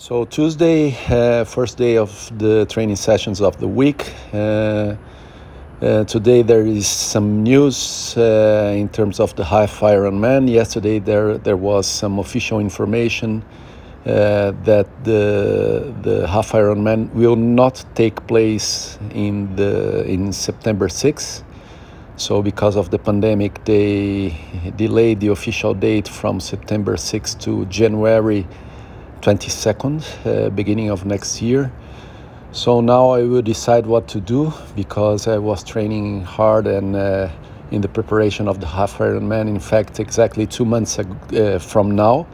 So Tuesday, uh, first day of the training sessions of the week. Uh, uh, today there is some news uh, in terms of the half Ironman. Yesterday there there was some official information uh, that the the half Ironman will not take place in the in September 6th. So because of the pandemic, they delayed the official date from September 6th to January 22nd, uh, beginning of next year. So now I will decide what to do because I was training hard and uh, in the preparation of the half Ironman. In fact, exactly two months uh, from now.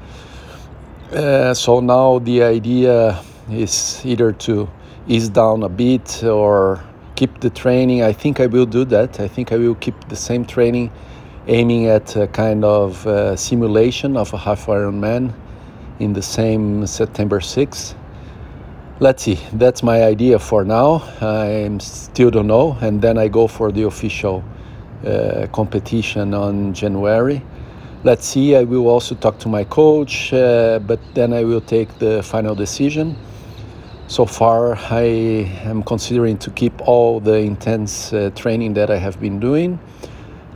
Uh, so now the idea is either to ease down a bit or keep the training. I think I will do that. I think I will keep the same training, aiming at a kind of uh, simulation of a half Ironman in the same September 6th. Let's see, that's my idea for now. I still don't know, and then I go for the official uh, competition on January. Let's see, I will also talk to my coach, uh, but then I will take the final decision. So far, I am considering to keep all the intense uh, training that I have been doing.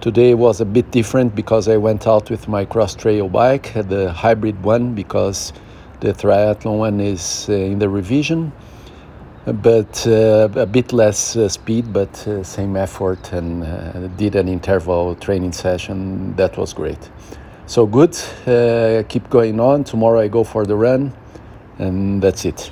Today was a bit different because I went out with my cross trail bike, the hybrid one, because the triathlon one is uh, in the revision, but uh, a bit less uh, speed, but uh, same effort, and uh, did an interval training session. That was great. So good. Uh, keep going on. Tomorrow I go for the run, and that's it.